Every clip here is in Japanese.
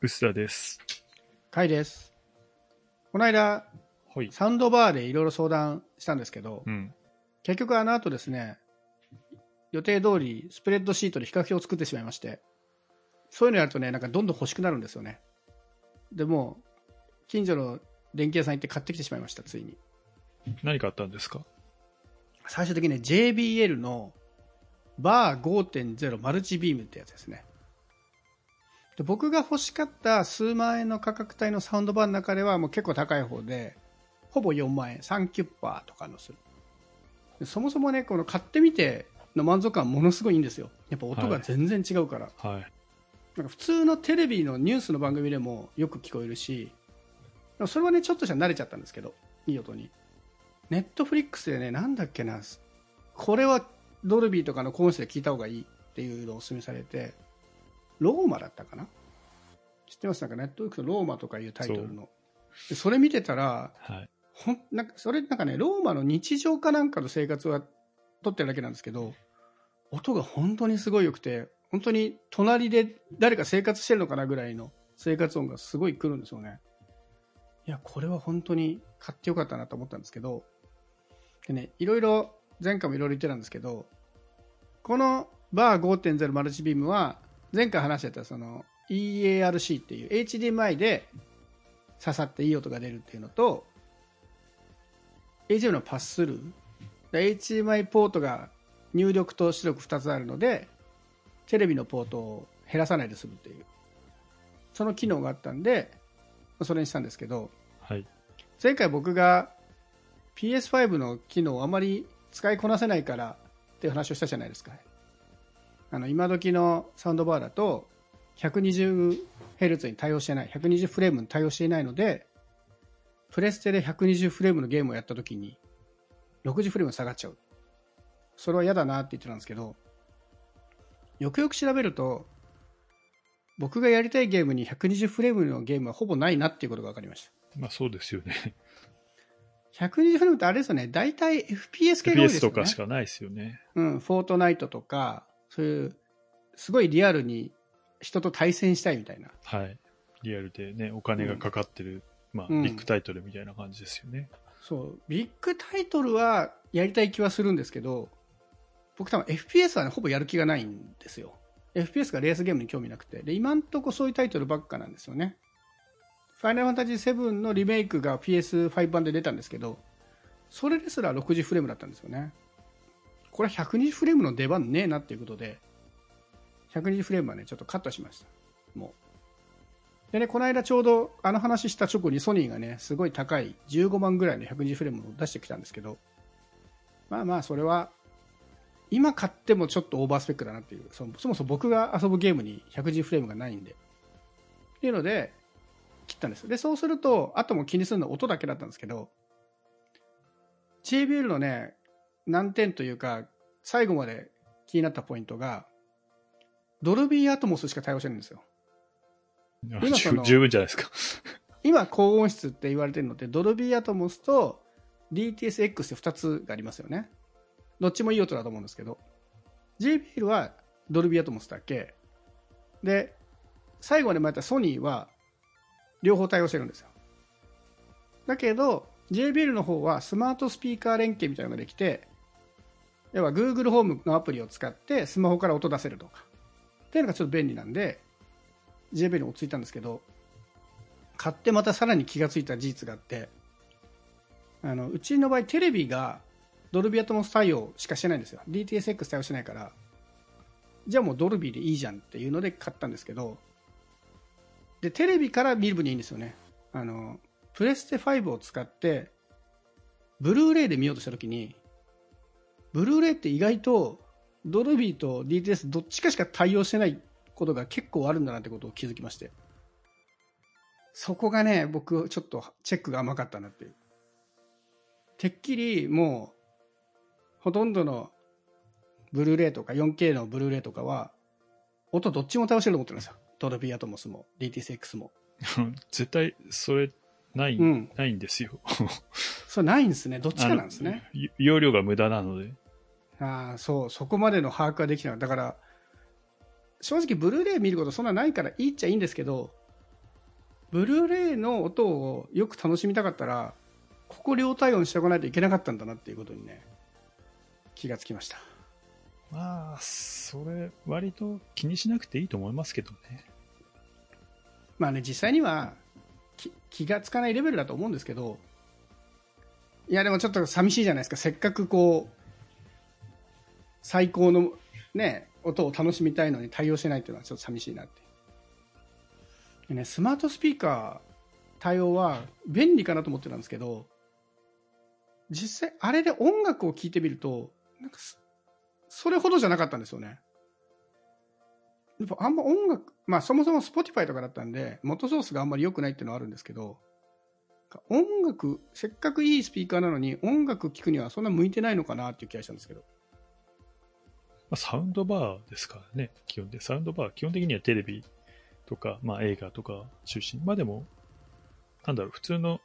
薄田です。カイです。この間、はい。サウンドバーでいろいろ相談したんですけど、うん。結局あの後ですね、予定通りスプレッドシートで比較表を作ってしまいまして、そういうのやるとね、なんかどんどん欲しくなるんですよね。でもう、近所の電気屋さん行って買ってきてしまいました、ついに。何買ったんですか？最終的にね、JBL のバー5.0マルチビームってやつですね。で僕が欲しかった数万円の価格帯のサウンドバーの中ではもう結構高い方で、ほぼ4万円、3キュッパーとかのする。でそもそもね、この買ってみての満足感ものすごいいいんですよ。やっぱ音が全然違うから。はい。なんか普通のテレビのニュースの番組でもよく聞こえるし、それはね、ちょっとしたら慣れちゃったんですけど、いい音に。ネットフリックスでね、なんだっけな、これはドルビーとかのコンセで聞いた方がいいっていうのをお勧めされて、ローマだったかな？知ってますなんか？ネットフリックスのローマとかいうタイトルの。でそれ見てたら、はい。ほんなんかそれなんかね、ローマの日常かなんかの生活は撮ってるだけなんですけど、音が本当にすごい良くて、本当に隣で誰か生活してるのかなぐらいの生活音がすごい来るんですよね。いや、これは本当に買ってよかったなと思ったんですけど、でね、いろいろ、前回もいろいろ言ってたんですけど、このバー5.0マルチビームは、前回話してたその EARC っていう HDMI で刺さっていい音が出るっていうのと、HDMI のパススルー、HDMI ポートが入力と出力2つあるので、テレビのポートを減らさないで済むっていう、その機能があったんで、それにしたんですけど、はい。前回僕が PS5 の機能をあまり使いこなせないからっていう話をしたじゃないですか。あの今時のサウンドバーだと 120Hz に対応してない、120フレームに対応していないので、プレステで120フレームのゲームをやった時に60フレーム下がっちゃう。それは嫌だなって言ってたんですけど、よくよく調べると、僕がやりたいゲームに120フレームのゲームはほぼないなっていうことが分かりました。まあそうですよね。120フレームってあれですよね、大体 FPS 系が多いですよね。とかしかないですよね。うん、フォートナイトとか、そういう、すごいリアルに人と対戦したいみたいな。はい。リアルでね、お金がかかってる、まあ、うんビッグタイトルみたいな感じですよね。そう、ビッグタイトルはやりたい気はするんですけど、僕多分 FPS はね、ほぼやる気がないんですよ。FPS がレースゲームに興味なくて。で、今んとこそういうタイトルばっかなんですよね。ファイナルファンタジー7のリメイクが PS5 版で出たんですけど、それですら60フレームだったんですよね。これは120フレームの出番ねえなっていうことで、120フレームはね、ちょっとカットしました。もう。でね、この間ちょうどあの話した直後にソニーがね、すごい高い15万ぐらいの120フレームを出してきたんですけど、まあまあそれは、今買ってもちょっとオーバースペックだなっていう、そもそも僕が遊ぶゲームに110フレームがないんで。っていうので、切ったんです。で、そうすると、あとも気にするのは音だけだったんですけど、JBL のね、難点というか、最後まで気になったポイントが、ドルビーアトモスしか対応してるんですよ。あ今その十十分じゃないですか。今高音質って言われてるのってドルビーアトモスと DTSX って2つがありますよねどっちもいい音だと思うんですけど JBL はドルビーアトモスだけで最後まで前やったソニーは両方対応してるんですよだけど JBL の方はスマートスピーカー連携みたいなのができて要は Google ホームのアプリを使ってスマホから音出せるとか。っていうのがちょっと便利なんで JB に落ち着いたんですけど買ってまたさらに気がついた事実があってあのうちの場合テレビがドルビアトモス対応しかしてないんですよ。DTSX 対応してないからじゃあもうドルビーでいいじゃんっていうので買ったんですけどでテレビから見る分にいいんですよね。あのプレステ5を使ってブルーレイで見ようとした時にブルーレイって意外とドルビーと DTS どっちかしか対応してないことが結構あるんだなってことを気づきましてそこがね、僕、ちょっとチェックが甘かったなっていう。てっきりもう、ほとんどのブルーレイとか 4K のブルーレイとかは、音どっちも倒してると思ってるんですよ。ドルビーアトモスも DTSX も。絶対、それ、ない、うんないんですよ。それないんですね。どっちかなんですね。容量が無駄なので。ああ、そう、そこまでの把握ができてない。だから、正直ブルーレイ見ることそんなないからいいっちゃいいんですけど、ブルーレイの音をよく楽しみたかったら、ここ両対応にしておかないといけなかったんだなっていうことにね、気がつきました。まあ、それ、割と気にしなくていいと思いますけどね。まあね、実際にはき気がつかないレベルだと思うんですけど、いやでもちょっと寂しいじゃないですか。せっかくこう、最高のね、音を楽しみたいのに対応してないっていうのはちょっと寂しいなって。でね、スマートスピーカー対応は便利かなと思ってたんですけど、実際あれで音楽を聴いてみると、なんかそそれほどじゃなかったんですよね。やっぱあんま音楽、まあそもそも Spotify とかだったんで、元ソースがあんまり良くないっていうのはあるんですけど、音楽、せっかくいいスピーカーなのに音楽聴くにはそんな向いてないのかなっていう気がしたんですけど。まあ、サウンドバーですからね、基本で。サウンドバー、基本的にはテレビとか、まあ映画とか中心。まあでも、なんだろう、普通の、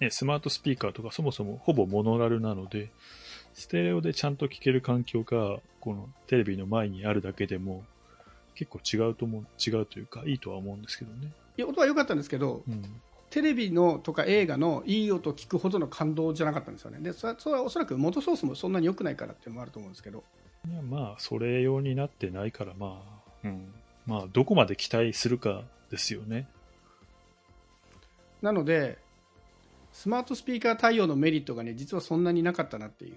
ね、スマートスピーカーとかそもそもほぼモノラルなので、ステレオでちゃんと聴ける環境が、このテレビの前にあるだけでも、結構違うと思う、違うというか、いいとは思うんですけどね。いや、音は良かったんですけど、うん。テレビのとか映画のいい音を聞くほどの感動じゃなかったんですよね。で、それそれはおそらく元ソースもそんなに良くないからっていうのもあると思うんですけど。いや、まあ、それ用になってないから、まあ、うん。まあ、どこまで期待するかですよね。なので、スマートスピーカー対応のメリットがね、実はそんなになかったなっていう。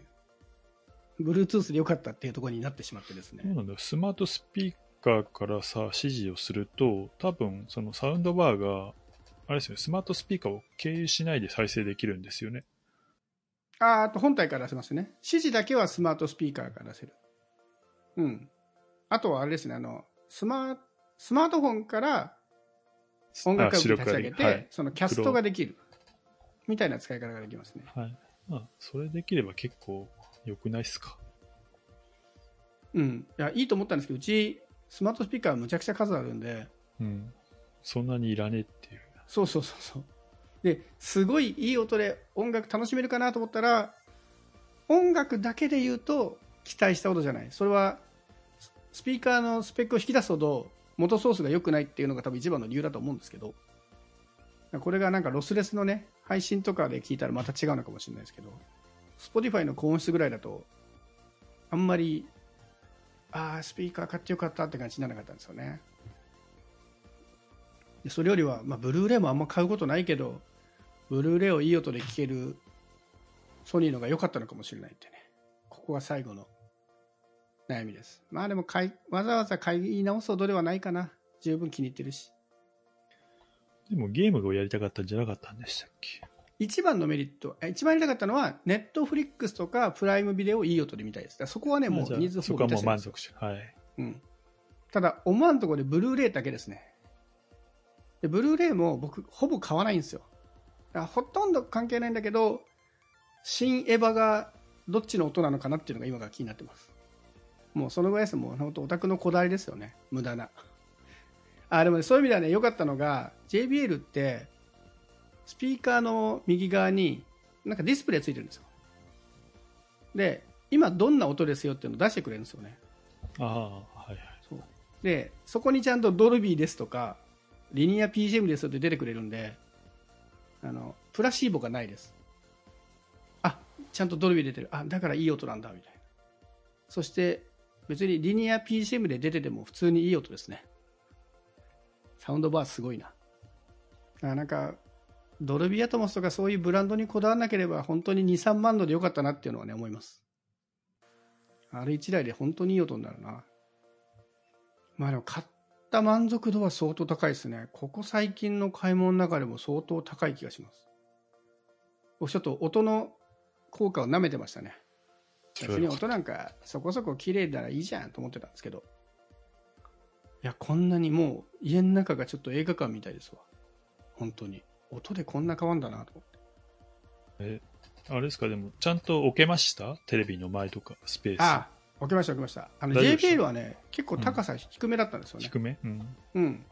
Bluetooth で良かったっていうところになってしまってですねそう。なんだよ。スマートスピーカーからさ、指示をすると、多分、そのサウンドバーが、あれですよね、スマートスピーカーを経由しないで再生できるんですよね。あーあと本体から出せますね。指示だけはスマートスピーカーから出せる。うん。あとはあれですね、あの、スマースマートフォンから音楽を立ち上げて、はい。そのキャストができる。みたいな使い方ができますね。はい。まあ、それできれば結構良くないっすか？うん。いや、いいと思ったんですけど、うち、スマートスピーカーむちゃくちゃ数あるんで、うん。そんなにいらねえっていう。そうそうそうそう。で、すごいいい音で音楽楽しめるかなと思ったら、音楽だけで言うと期待したほどじゃない。それは、ススピーカーのスペックを引き出すほど元ソースが良くないっていうのが多分一番の理由だと思うんですけど、これがなんかロスレスのね、配信とかで聞いたらまた違うのかもしれないですけど、Spotify の高音質ぐらいだと、あんまり、ああ、スピーカー買ってよかったって感じにならなかったんですよね。でそれよりは、まあ、ブルーレイもあんま買うことないけど、ブルーレイをいい音で聴けるソニーのが良かったのかもしれないってね。ここが最後の悩みです。まあでも買い、わざわざ買い直すほどではないかな。十分気に入ってるし。でもゲームをやりたかったんじゃなかったんでしたっけ？一番のメリット、え一番やりたかったのは、ネットフリックスとかプライムビデオをいい音で見たいです。そこはね、もうニーズそこはもう満満足。足し、はい。うん。ただ、思わんところでブルーレイだけですね。で、ブルーレイも僕、ほぼ買わないんですよ。だからほとんど関係ないんだけど、新エヴァがどっちの音なのかなっていうのが今が気になってます。もうそのぐらいです。もう本当オタクのこだわりですよね。無駄な。あ、でもね、そういう意味ではね、良かったのが、JBL って、スピーカーの右側に、なんかディスプレイついてるんですよ。で、今どんな音ですよっていうのを出してくれるんですよね。ああ、はいはい。そうで、そこにちゃんとドルビーですとか、リニア PGM ですよって出てくれるんで、あの、プラシーボがないです。あ、ちゃんとドルビー出てる。あ、だからいい音なんだ、みたいな。そして、別にリニア PGM で出てても普通にいい音ですね。サウンドバーすごいな。あなんか、ドルビーアトモスとかそういうブランドにこだわらなければ本当に2、3万度でよかったなっていうのはね、思います。あれ1台で本当にいい音になるな。まあでも買った満足度は相当高いですね。ここ最近の買い物の中でも相当高い気がします。僕ちょっと音の効果を舐めてましたね。別に音なんかそこそこ綺麗ならいいじゃんと思ってたんですけど。いや、こんなにもう家の中がちょっと映画館みたいですわ。本当に。音でこんな変わんだなと思って。え、あれですか、でも、ちゃんと置けました？テレビの前とか、スペース。ああ、置きました置きました。あの大丈夫でした JPL はね、結構高さ低めだったんですよね。低め？うん。うん。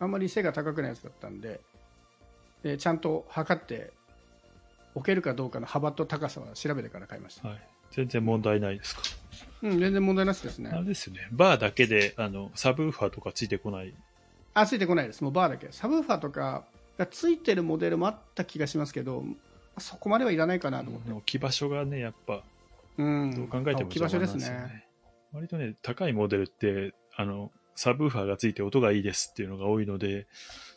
あんまり背が高くないやつだったんで、でちゃんと測って、置けるかどうかの幅と高さは調べてから買いました。はい。全然問題ないですか？うん、全然問題なしですあれね。ですよね。バーだけで、あの、サブウーファーとかついてこない？あ、ついてこないです。もうバーだけ。サブウーファーとか、がついてるモデルもあった気がしますけど、そこまではいらないかなと思って。置き場所がね、やっぱ、うん。どう考えても置き場所ですね。割とね、高いモデルって、あの、サブウーファーがついて音がいいですっていうのが多いので、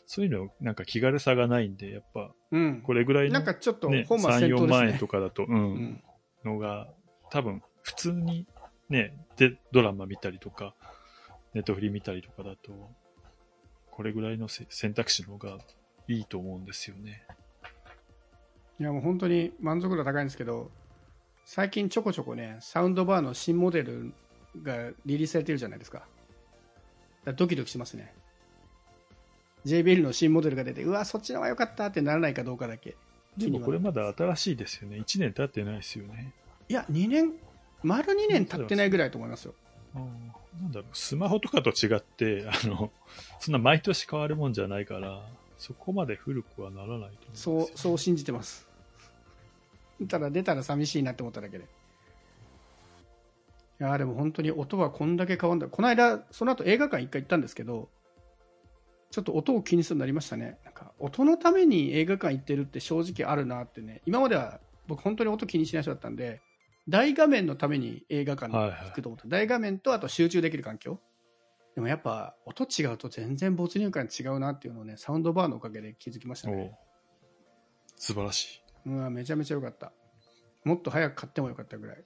そういうのなんか気軽さがないんで、やっぱ、うん。これぐらいの、なんかちょっとね、本末3、4転倒ですね万円と。かだと、う、うんん。のが、多分、普通にね、で、ドラマ見たりとか、ネットフリ見たりとかだと、これぐらいのせ選択肢の方がいいと思うんですよね。いやもう本当に満足度高いんですけど、最近ちょこちょこね、サウンドバーの新モデルがリリースされてるじゃないですか。だドキドキしますね。JBL の新モデルが出て、うわ、そっちの方が良かったってならないかどうかだけ。でもこれまだ新しいですよね。1年経ってないですよね。いや、2年、丸2年経ってないぐらいと思いますよ。なんだろう、スマホとかと違って、あの、そんな毎年変わるもんじゃないから、そこまで古くはならないと思うんですよそう、そう信じてます。ただ出たら寂しいなって思っただけで。いやーでも本当に音はこんだけ変わるんだ。この間、その後映画館一回行ったんですけど、ちょっと音を気にするようになりましたね。なんか、音のために映画館行ってるって正直あるなってね。今までは僕本当に音気にしない人だったんで、大画面のために映画館に行くと思った。大画面とあと集中できる環境。でもやっぱ音違うと全然没入感違うなっていうのをね、サウンドバーのおかげで気づきましたね。素晴らしい。うわめちゃめちゃ良かったもっと早く買ってもよかったぐらい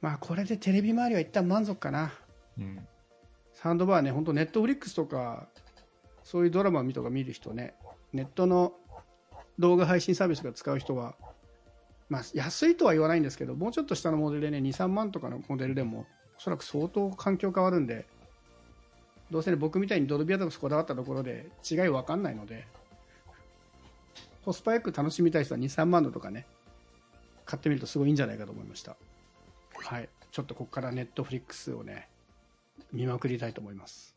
まあこれでテレビ周りは一旦満足かなうん。サウンドバーね本当ネットフリックスとかそういうドラマとか見る人ねネットの動画配信サービスとか使う人はまあ安いとは言わないんですけどもうちょっと下のモデルでね23万とかのモデルでもおそらく相当環境変わるんでどうせね僕みたいにドルビアとかこだわったところで違い分かんないのでコスパよく楽しみたい人は2、3万のとかね、買ってみるとすごいいいんじゃないかと思いました。はい。ちょっとここからネットフリックスをね、見まくりたいと思います。